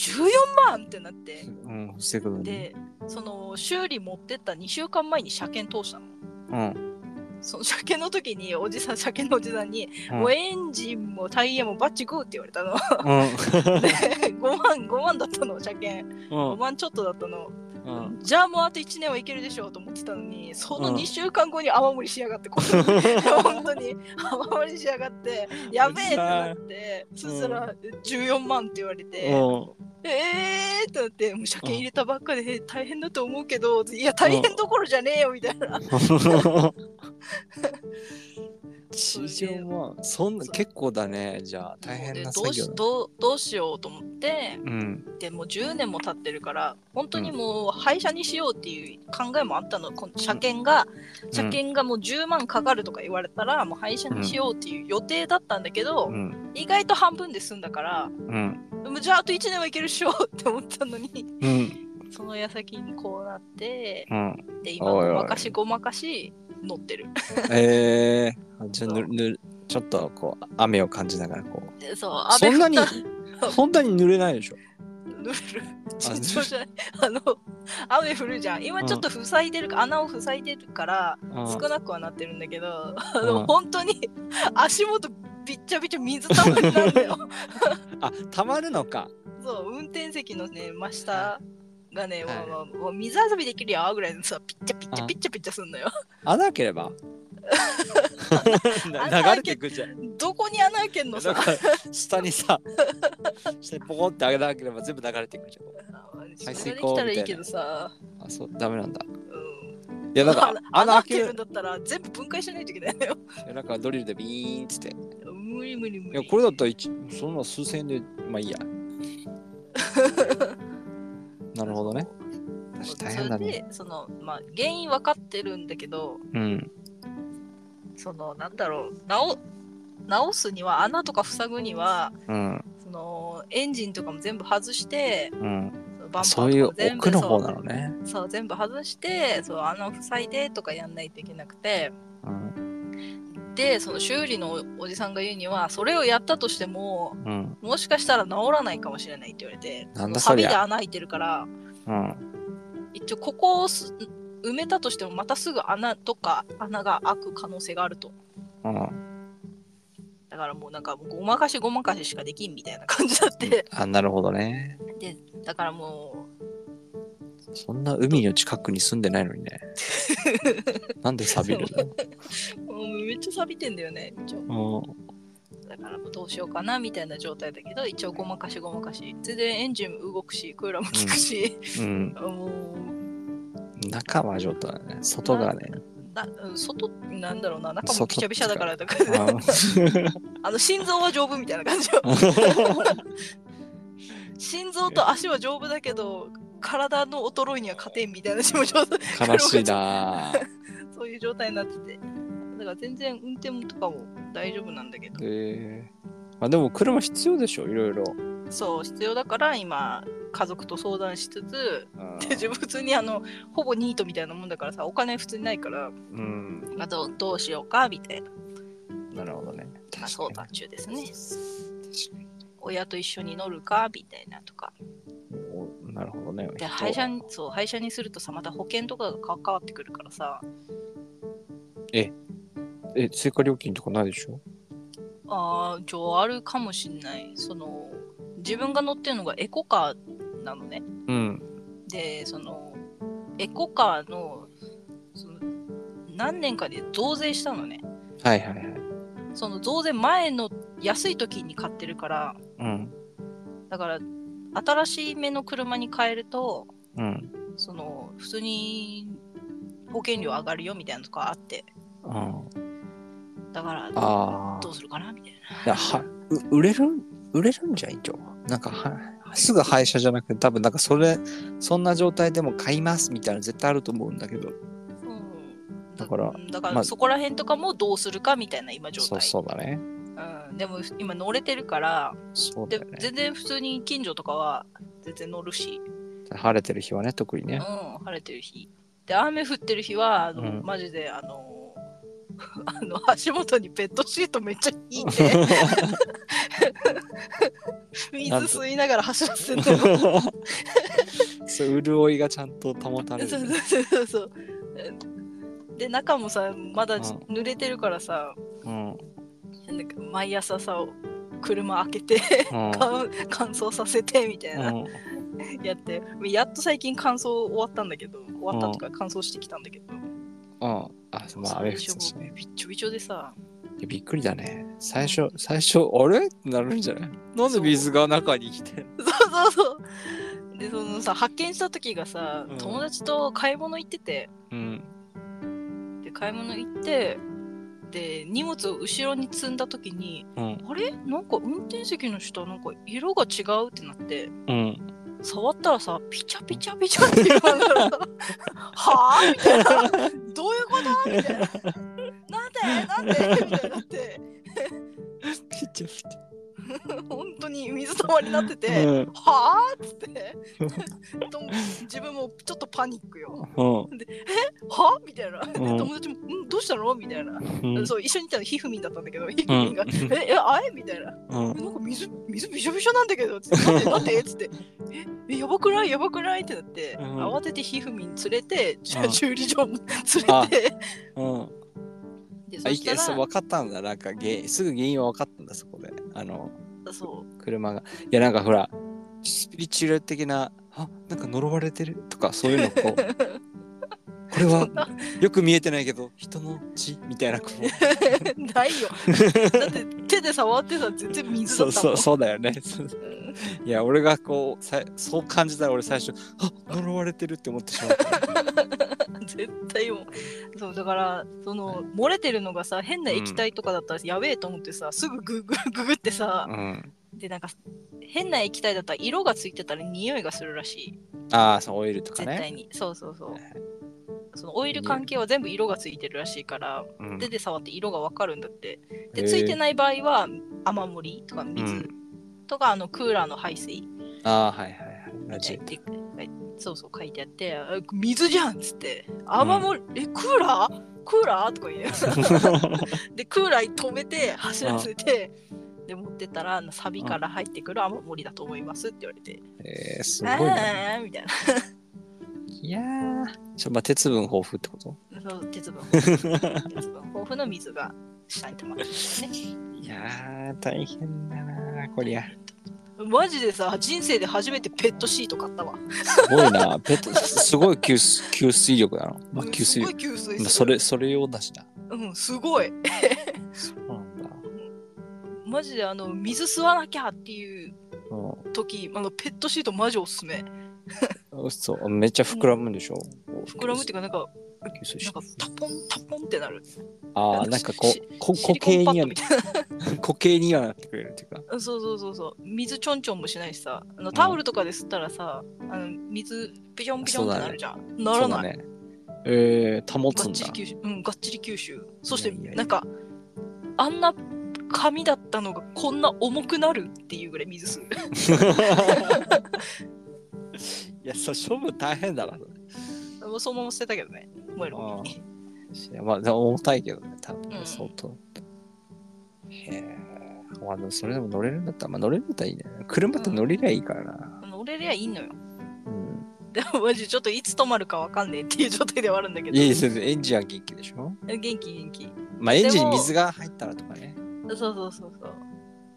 14万ってなって。うん防ぐのにで、その修理持ってった2週間前に車検通したの。うんその車検の時におじさん、車検のおじさんに、うんもうエンジンもタイヤもバッチグーって言われたの。うん <laughs> で5万、5万だったの、車検。5うん万ちょっとだったの。うん。じゃあもうあと1年はいけるでしょうと思ってたのに、そのうん2週間後に雨漏りしやがって、こ <laughs> の本当に。雨漏りしやがって、やべえってなって、そしたら14万って言われて、えーってなって、もう車検入れたばっかでえ大変だと思うけど、いや、大変どころじゃねえよみたいな。<laughs> 地上はそんな結構だね。じゃあ大変でなどうし作業。だどうどうしようと思って、うん。でもう10年も経ってるから、本当にもう廃車にしようっていう考えもあったの。この車検が、車検がもう10万かかるとか言われたら、もう廃車にしようっていう予定だったんだけど、うん。意外と半分で済んだから、じゃああと1年はいけるっしょって思ったのに、うん。その矢先にこうなって、うん。で、今ごまかしごまかし乗ってる。えー、<laughs> じゃあぬぬちょっとこう雨を感じながらこうでそう、そんなにそんなに濡れないでしょ？<laughs> 濡れる。尋常じゃない。あの、雨降るじゃん。今ちょっと塞いでるか、穴を塞いでるから、うん少なくはなってるんだけど、あうの、ん本当に足元びっちゃびちゃ水たまりなんだよ。<laughs> あたまるのかそう、運転席のね、真下がね、はい。もうもうもう水遊びできるよぐらいのさ、ピッチャピッチャあピッチャピッチャすんのよ。穴開ければ？<laughs> 流れていくじゃん。どこに穴開けんのさ？下にさ下にポコって上げなければ全部流れていくじ排水溝できたらいいけどさ、ゃんあそうダメなんだ。うん。いやなんか穴穴開開けるけるんだったら全部分解しないといけないのよ。いやなんかドリルでビーンっつって。い無理無理無理。やこれだったら一そんな数千円でまあいいや <laughs> なるほどね。大変だね。それで、その、まあ、原因分かってるんだけど、うん。その、なんだろう、直直すには、穴とか塞ぐには、うん。その、エンジンとかも全部外して、うん。そのバンパーそういう奥の方なのね。そうそう、全部外して、そう、穴を塞いでとかやんないといけなくて、うんで、その修理のおじさんが言うには、それをやったとしても、うん。もしかしたら治らないかもしれないって言われて、なんだそりゃ。サビで穴開いてるから、うん。一応ここをす埋めたとしてもまたすぐ穴とか穴が開く可能性があると。うん。だからもうなんかごまかしごまかししかできんみたいな感じだって。あなるほどね。で、だからもそんな海の近くに住んでないのにね。<laughs> なんで錆びるう、もうめっちゃ錆びてんだよね。一応。のだからどうしようかなみたいな状態だけど、一応ごまかしごまかし。全然エンジン動くし、クーラーも効くし、うん。<laughs> もう。中は状態だね外がね。なうん外なんだろうな、中も外びちゃびちゃだからだか。あら、<laughs> あの心臓は丈夫みたいな感じ。よ。<laughs> 心臓と足は丈夫だけど、体の衰えには勝てんみたいな悲しいな。そういう状態になってて。だから全然運転とかも大丈夫なんだけど。えー、まあでも車必要でしょいろいろ。そう、必要だから今、家族と相談しつつ、うんで自分普通にあの、ほぼニートみたいなもんだからさ、お金普通にないから、うん。まあ、どうどうしようかみたいな、なるほどね。まあ、相談中ですね。親と一緒に乗るかみたいなとか。おなるほどね。で、廃車に、そう、廃車にするとさ、また保険とかが関わってくるからさ、え、追加料金とかないでしょ？ああ、じゃああるかもしんない。その、自分が乗ってるのがエコカーなのね。うん。で、その、エコカーの、その何年かで増税したのね。はいはいはい。その増税前の安い時に買ってるから、うん。だから、新しい目の車に変えると、うん。その、普通に保険料上がるよみたいなのとかあって、うん、だから、ああどうするかなみたいな。はう売れる？売れるんじゃん一応。なんかはすぐ廃車じゃなくて多分なんかそれそんな状態でも買いますみたいな絶対あると思うんだけど。う。んだからうんだかまあ。らそこら辺とかもどうするかみたいな今状態。そうそうだね。うん、でも今乗れてるから、でそうだよね全然普通に近所とかは全然乗るし、晴れてる日はね特にうん、ね晴れてる日。で、雨降ってる日は、あのうん。マジであの、あの足元にペットシートめっちゃ引いて。<laughs> 水吸いながら走らせて。<laughs> そう潤いがちゃんと保たれそうるね、そうそうそう。で、中もさ、まだうん。濡れてるからさ、うん。なんか毎朝さ、車開けてうん。乾乾燥させてみたいな、うん。やって、やっと最近乾燥終わったんだけど、終わったとか乾燥してきたんだけど、うん。あまあ雨降ってたしね。びっちょびちょでさ、いやびっくりだね。最初最初 <laughs> あれ？ってなるんじゃない？なんで水が中に来てそうそうそう。で、そのさ、発見した時がさ、うん。友達と買い物行ってて、うん。で、買い物行って、で、荷物を後ろに積んだ時に、うん。あれ？なんか運転席の下、なんか色が違うってなって、うん。触ったらさ、ピチャピチャピチャって言われたら、<laughs> はぁ？みたいな。な。んでなんでみたいなって、ピチャピチ <laughs> 本当に水たまりになってて、ャうん。はぁっつって。<laughs> と自分もちょっとパニックよ。うん。は？みたいな。友達も、んどうしたの？みたいな。うん。そう、一緒にいたのひふみんだったんだけど、ひふみんが、うん。え、え、あえみたいな。なんか水、水びしょびしょなんだけど、つって、なんでなんでつって、え、え、やばくない？やばくない？ってなって、うん。慌ててひふみん連れて、じゃうん。修理場連れて、うん。で、あいけそし分かったんだ。なんか原因すぐ原因は分かったんだそこであのそ車が。いやなんかほらスピリチュアル的なあなんか呪われてるとかそういうのこう <laughs> これう。は <laughs> よく見えてないけど人の血みたいな <laughs> ないよ。だって手で触ってさ、全然水だった。そうそうそうだよね。いや俺がこうさそう感じたら俺最初あ呪われてるって思ってしまった。<laughs> 絶対もう。そうだからその漏れてるのがさ変な液体とかだったらやべえと思ってさ、すぐググググってさ、うん。でなんか変な液体だったら色がついてたら匂いがするらしい。ああそうオイルとか絶対ねに。そうそうそう。はいそのオイル関係は全部色がついてるらしいからうん。手で触って色がわかるんだって。でついてない場合は雨漏りとか水うん。とか、あのクーラーの排水。ああはいはいはい。そうそう書いてあってあ水じゃんっつって。雨漏り、えクーラー？クーラー？とか言う <laughs> でクーラー止めて走らせてで持ってったらサビから入ってくる雨漏りだと思いますって言われて。えー、すごいねみたいいやー。ちょまあ鉄分豊富ってこと？なそう鉄分。<laughs> 鉄分豊富の水が下に溜まってるんですね。いやー大変だなこりゃ。マジでさ人生で初めてペットシート買ったわ、すごいな。ペットすごい吸水吸水力だな、まあ、うん吸水力吸水する。それそれ用だしな。うんすごい。そうなんだ。マジであの水吸わなきゃっていうう時あのペットシートマジおすすめ。ん嘘。めっちゃ膨らむんでしょ、膨らむっていうかなんかなんかタポンタポンってなる。ああなんかここシ固形には固形にはなってくれるっていうか。<laughs> なそうそうそうそう。水ちょんちょんもしないしさ。あのタオルとかで吸ったらさ、あの水ピジョンピジョンってなるじゃん、ならない、ね。えー、保つんだ。がっちり吸収。うんがっちり吸収。そしてなんかあんな紙だったのがこんな重くなるっていうぐらい水吸う <laughs> いやそう <laughs> 処分大変だなもうそのまま捨てたけどね。燃えるまあでも重たいけどね多分。ねうん。相当、へえ。まあでもそれでも乗れるんだったらまあ乗れるんだったらいいね。車って乗れりゃいいからな、乗れりゃいいのよ。うん。でもマジちょっといつ止まるかわかんねえっていう状態ではあるんだけど。いやいや、全然エンジンは元気でしょ？元気元気。まあエンジンに水が入ったらとかね。そうそうそうそう。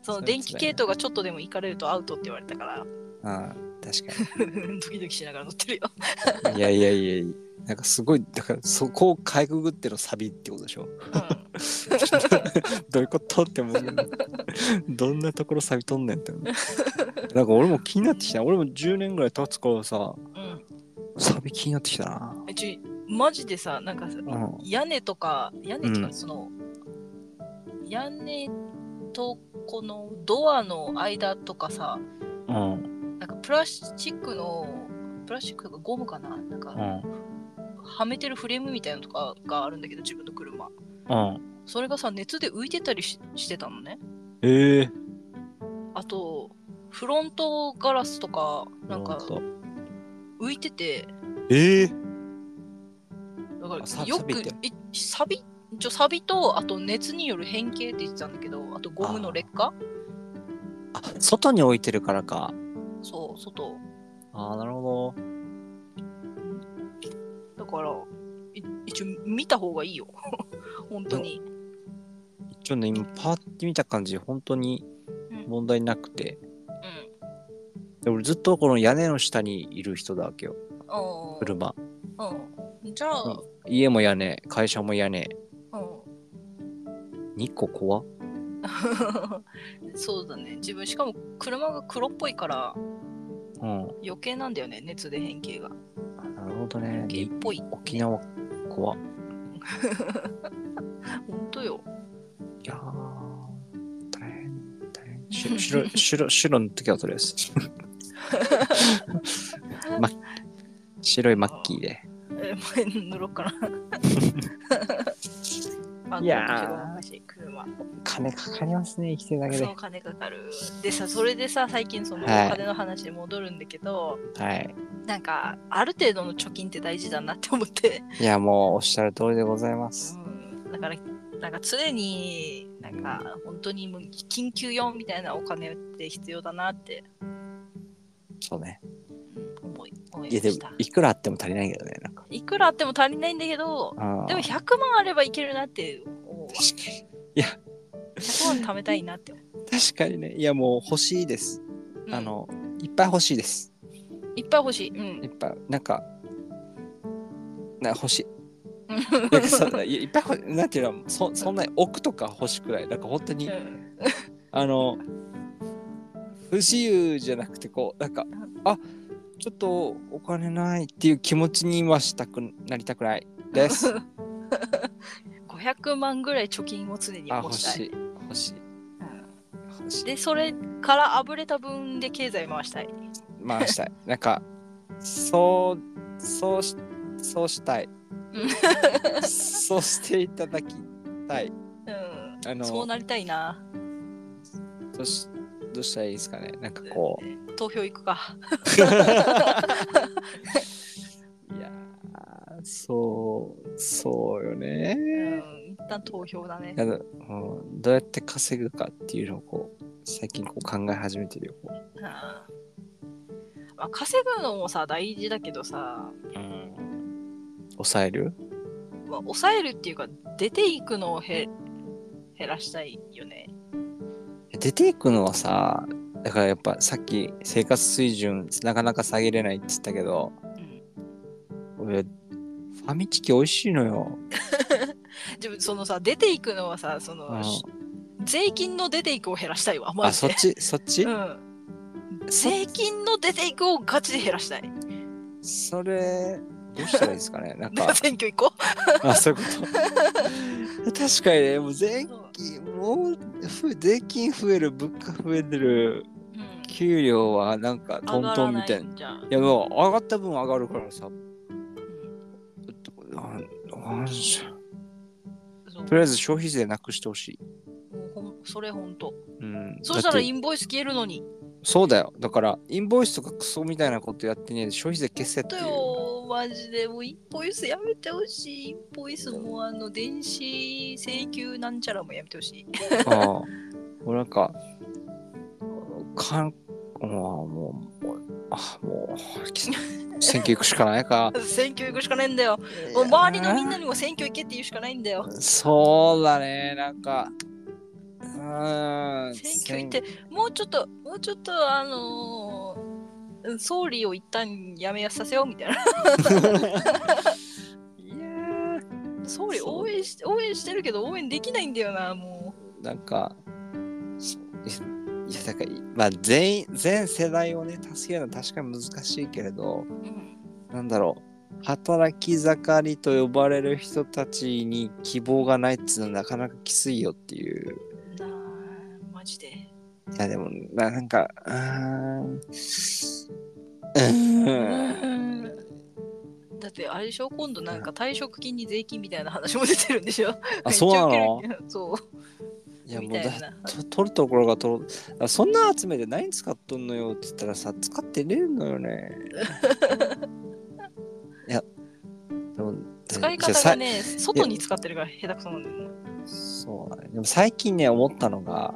その電気系統がちょっとでもいかれるとアウトって言われたから、うん、確かドキドキしながら乗ってるよ。に。いやいやいやいや。なんかすごい、だからそこをかいくぐってのサビってことでしょ？うんどういうことって思う。どんなところサビとんねんって思う。<laughs> なんか俺も気になってきた。俺も10年ぐらい経つからさ、うんサビ気になってきたな。えちょマジでさ、なんかさ、うん。屋根とか、屋根とか、うんその、屋根とこのドアの間とかさ、うん。なんかプラスチックの、プラスチックとかゴムかな？なんか、うん。はめてるフレームみたいなのとかがあるんだけど、自分の車。うん。それがさ、熱で浮いてたりししてたのね。ええあと、フロントガラスとか、なんか浮いてて、ええだからよく錆びていサビ一応サビとあと熱による変形って言ってたんだけどあとゴムの劣化あ、外に置いてるからか。そう外ああ、なるほだからい一応見た方がいいよ <laughs> 本当にど。一応ね、今パーって見た感じ、本当にうん問題なくて。うで俺ずっとこの屋根の下にいる人だわけよ。車。うんじゃあ、家も屋根、会社も屋根。うん、2個怖っ <laughs> そうだね自分しかも車が黒っぽいからうん。余計なんだよね熱で変形がなるほどね。っぽい沖縄怖っ <laughs> 本当よいやー、大変、大変。し白、白、<laughs> 白の時はとりあえず。ま、白いマッキーで。え前塗ろうかなまあいやー金かかりますね、生きてるだけでそう。金かかるでさそれでさ最近そのおはい金の話に戻るんだけど、はい。なんかある程度の貯金って大事だなって思って、いや、もうおっしゃる通りでございます。うん、だからなんか常になんか本当にもう緊急用みたいなお金って必要だなってそうね。うん思い思いいや、でもいくらあっても足りないけどね、なんか。いくらあっても足りないんだけどでも100万あればいけるなって思うわ確かに。いや、100万貯めたいなって思確かにね。いや、もう欲しいです。う、うんあの、いっぱい欲しいです。いっぱい欲しい、ういっん、ぱい、なんか、な欲しい。なんかそいやいっぱい欲しい。なんていうの、そそんなに奥とか欲しくない。なんか本当に、うんあの、不自由じゃなくて、こう、なんか、あちょっとお金ないっていう気持ちにはしたくなりたくないです。<laughs> 500万ぐらい貯金を常にあ、持ちたしい。欲しい。欲しい。で、それからあぶれた分で経済回したい。回したい。<laughs> なんか、そう、そうし、そうしたい。そうしていただきたい。うん、あの、そうなりたいな。どうしどうしたらいいですかね。なんかこう。投票行くか。<laughs> いやー、そう、そ投票だねうんどうやって稼ぐかっていうのをこう、最近こう考え始めてるよ。こうんまあ、稼ぐのもさ、大事だけどさ、ううん。抑える？まあ、抑えるっていうか、出ていくのをへ減らしたいよね。出ていくのはさ、だからやっぱさっき生活水準なかなか下げれないって言ったけど、うん、俺、ファミチキ美味しいのよ。<laughs> でもそのさ、出ていくのはさ、その、うん税金の出ていくを減らしたいわ。マあ、ジでそっち、そっち、うん。税金の出ていくをガチで減らしたい。それ、どうしたらいいですかね？<laughs> なんか、選挙行こ <laughs> あ、そういうこと。<laughs> 確かにね、もう税う。金、もう、ふ税金増える、物価増えてる、うん。給料はなんかトントンみたいな。い。や、もう上がった分上がるからさ。うんとりあえず消費税なくしてほしい。もうほんそれほんと。うん。そしただってらインボイス消えるのに。そうだよ。だから、インボイスとかクソみたいなことやってねえで消費税消せってだいう。よ、マジで。もうインボイスやめてほしい。インボイスもあの、電子請求なんちゃらもやめてほしい。<laughs> ああ。もうなんか、かん、もう、もう、もうあ、もう、き選挙行くしかないか。<laughs> 選挙行くしかないんだよ。もう周りのみんなにも選挙行けって言うしかないんだよ。そうだね、なんか。うん。選挙行って、もうちょっと、もうちょっと、あのー、総理を一旦やめさせようみたいな。<laughs> いや総理応援し応援してるけど応援できないんだよな、もーなんか、そういや、だから、まあ、全員、全世代をね、助けるのは確かに難しいけれど、う。うん。なんだろう。働き盛りと呼ばれる人たちに希望がないっつうのはなかなかきついよっていう。マジで。いや、でも、ななんか、うーん。うーん。だってあれでしょ今度なんか退職金に税金みたいな話も出てるんでしょあ、そうなの？そう。いや、もうだなと取るところが取る。あそんな集めて何使っとんのよって言ったらさ、使ってねえのよね。<laughs> いや、でも、使い方がね、外に使ってるから下手くそなんだよね。そうだね。でも最近ね、思ったのが、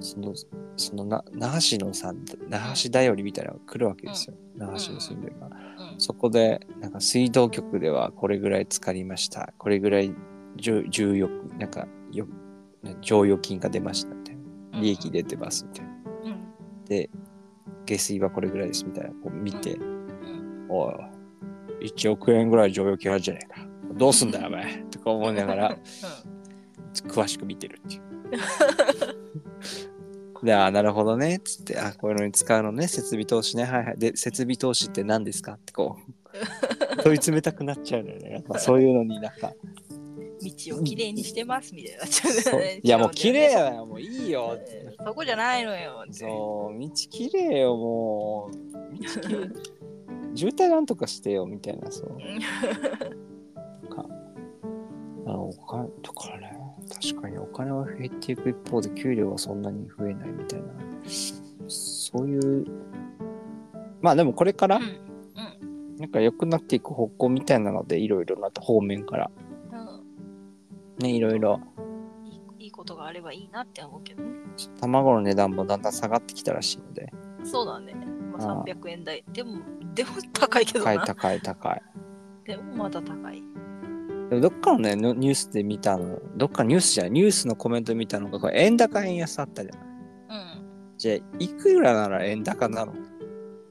その、そのな、那覇市のさ、那覇市だよりみたいなのが来るわけですよ。那覇市に住んでるから。うんそこで、なんか水道局ではこれぐらい使いました。これぐらい重重欲、なんか、よ、剰余金が出ましたみたいな。利益出てますみたいな。うんで、下水はこれぐらいですみたいな。こう見て、うんおい、1億円ぐらい剰余金あるじゃないか。どうすんだよ、お前。とか思いながら、<laughs> 詳しく見てるっていう。で、あ、なるほどね。つって、あ、こういうのに使うのね。設備投資ね。はいはい。で、設備投資って何ですかってこう、<laughs> 問い詰めたくなっちゃうのよね。やっぱそういうのになんか、道をきれいにしてますみたいにな。<laughs> いや、もう綺麗だだよ。もういいよ。そこじゃないのよ。そう、道きれいよ、もう。道きれい。<laughs> 渋滞なんとかしてよ、みたいな、そう。<laughs> かあお金、だからね、確かにお金は減っていく一方で、給料はそんなに増えないみたいな。そういう、まあでもこれからうん。うん。なんか良くなっていく方向みたいなので、いろいろな方面から、うんね、いろいろ、いいいいことがあればいいなって思うけどね。卵の値段もだんだん下がってきたらしいので、そうだね。まあ、ああ300円台。でも、<laughs> でも高いけど高いな。高い高い。でもまだ高い。でもどっかのね、のニュースで見たの、どっかニュースじゃない、ニュースのコメントで見たのが、これ円高円安あったじゃん。うん。じゃあ、いくらなら円高なのっ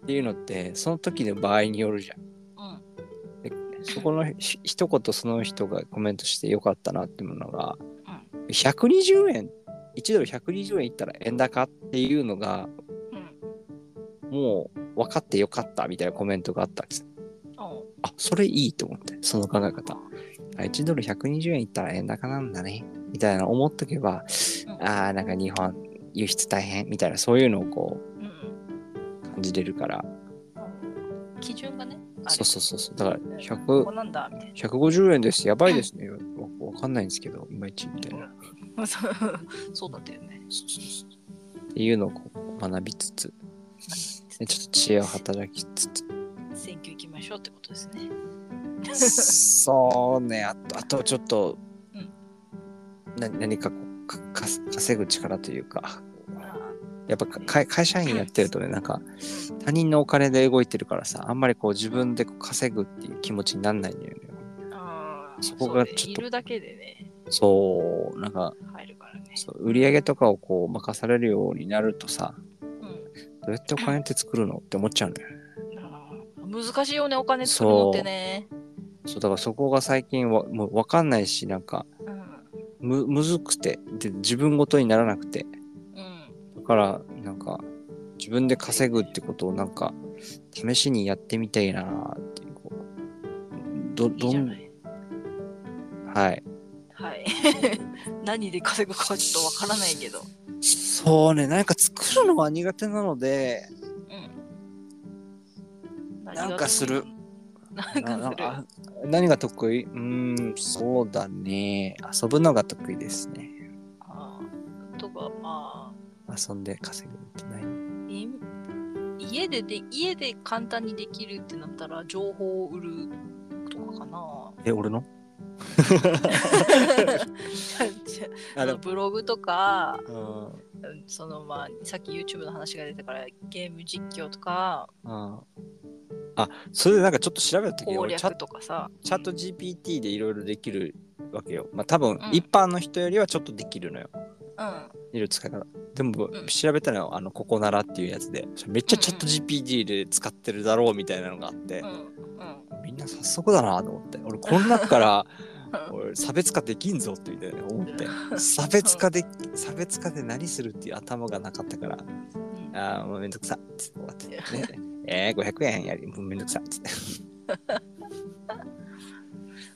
ていうのって、その時の場合によるじゃん。うん。そこのひ一言その人がコメントしてよかったなっていうのが、120円、1ドル120円いったら円高っていうのが、うん。もう分かってよかったみたいなコメントがあったんです。あ、それいいと思って、その考え方。あ1ドル120円いったら円高なんだね。みたいな思っとけば、うんああ、なんか日本輸出大変みたいな、そういうのをこうんう感じれるから。うん。基準がね。そうそうそうそう。だからこ100こなんだみたい150円です。やばいですね。わわかんないんですけど、いまいちみたいな。な。そうそうだったよね。そうそうそうっていうのをこう学びつつ、でちょっと知恵を働きつつ。選挙行きましょうってことですね。そうね、あと、あとちょっと、うんな何かこうかか稼ぐ力というか、あやっぱか会会社員やってるとね、なんか他人のお金で動いてるからさ、あんまりこう自分で稼ぐっていう気持ちになんないんだよね。そこがちょっといるだけでね、そう、なんか、入るからね。そう売り上げとかをこう任されるようになるとさ、うんどうやってお金って作るのって思っちゃうのよ。あー難しいよね、お金作るのってね。そう、だからそこが最近はもうわかんないし、なんか、うん。む、むずくて、で、自分ごとにならなくて、から、なんか、自分で稼ぐってことをなんか、試しにやってみたいなっていう、こう、ど、いいどん。はい。はい。<laughs> 何で稼ぐかはちょっとわからないけど。そうね、何か作るのは苦手なので、うん。なんかする。なんかする？あ何が得意？うーん、そうだね。遊ぶのが得意ですね。あーとか、まあ、遊んで稼ぐってない。い家でで、家で簡単にできるってなったら、情報を売るとかかな。え、俺の？<laughs> あのブログとか、うん。そのまあ、さっき YouTube の話が出たから、ゲーム実況とか、うん。あ、それでなんかちょっと調べた時攻俺チャ略とかさ。チャット GPT でいろいろできるわけよ。まあ多分うん一般の人よりはちょっとできるのよ。うん。いろいろ使い方。でもうん調べたのはあのここならっていうやつで、めっちゃチャット GPT で使ってるだろうみたいなのがあってうん。、うん。みんな早速だなと思って。俺この中からうん俺差別化できんぞってみたいな思って。差別化で、差別化で何するっていう頭がなかったから、ああ、もうめんどくさっつって終わって。ね、えー、500円やり、もうめんどくさっつって。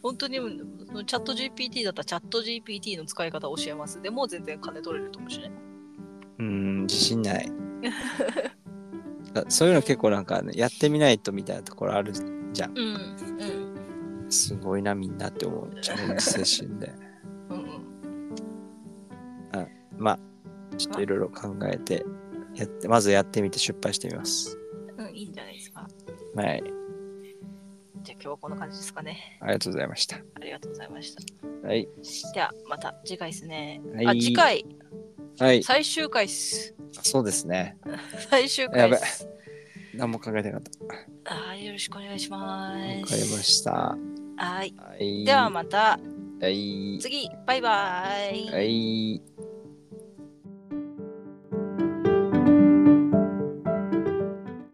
本当にチャット GPT だったらチャット GPT の使い方を教えます。でも全然金取れると思うしね。うーん、自信ない。あ <laughs> そういうの結構なんか、ね、やってみないとみたいなところあるじゃん。うん。うん。すごいな、みんなって思う。チャレンジ精神で。<laughs> うんうん。まあ、ちょっといろいろ考えて、やって、まずやってみて失敗してみます。うん、いいんじゃないですか。はい。今日はこんな感じですかね。ありがとうございました。ありがとうございました。はい。ではまた次回ですね。はいあ、次回、はい。最終回っす。そうですね。<laughs> 最終回っす。何も考えてなかった。あーよろしくお願いします。わかりました。はい。はい。ではまたはい。次、バイバイ。はい。